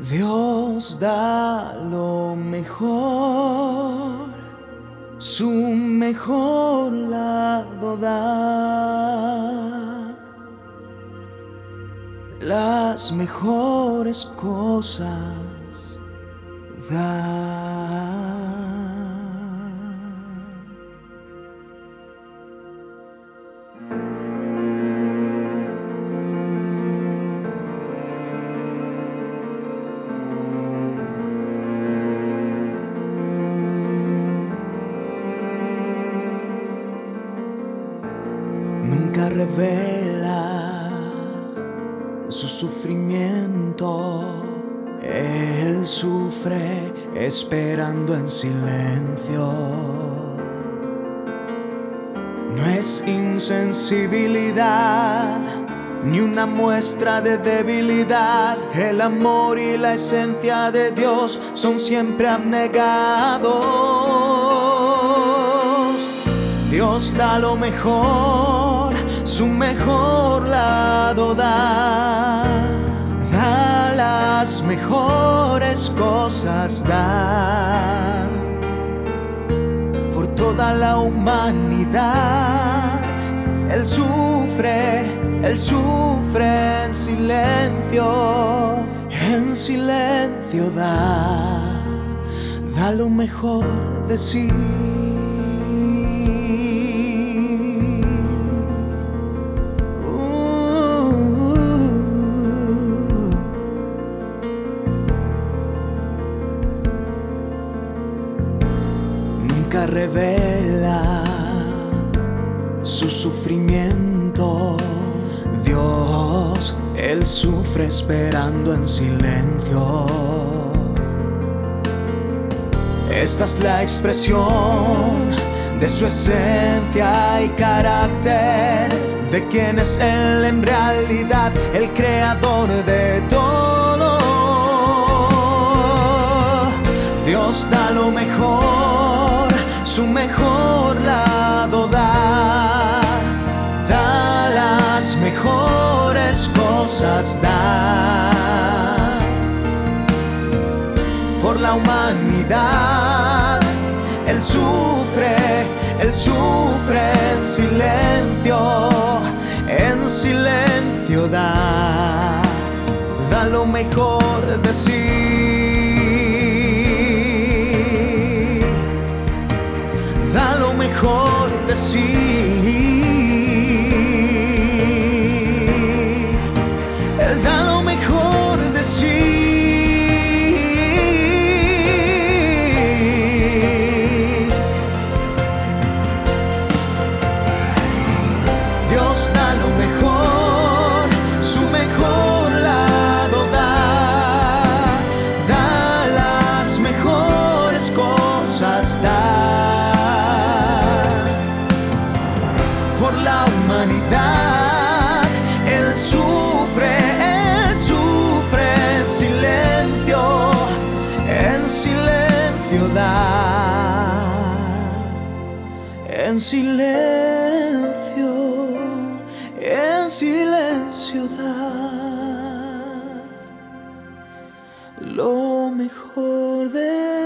Dios da lo mejor, su mejor lado da. Las mejores cosas da. Revela su sufrimiento. Él sufre esperando en silencio. No es insensibilidad ni una muestra de debilidad. El amor y la esencia de Dios son siempre abnegados. Dios da lo mejor, su mejor lado da. Da las mejores cosas, da. Por toda la humanidad, Él sufre, Él sufre en silencio, en silencio da. Da lo mejor de sí. Revela su sufrimiento. Dios, Él sufre esperando en silencio. Esta es la expresión de su esencia y carácter, de quien es Él en realidad, el creador de todo. Dios da lo mejor, su mejor lado da, da las mejores cosas da. Por la humanidad, Él sufre, Él sufre en silencio, en silencio da, da lo mejor de sí mejor la humanidad, Él sufre, Él sufre en silencio, en silencio da en silencio, en silencio da lo mejor.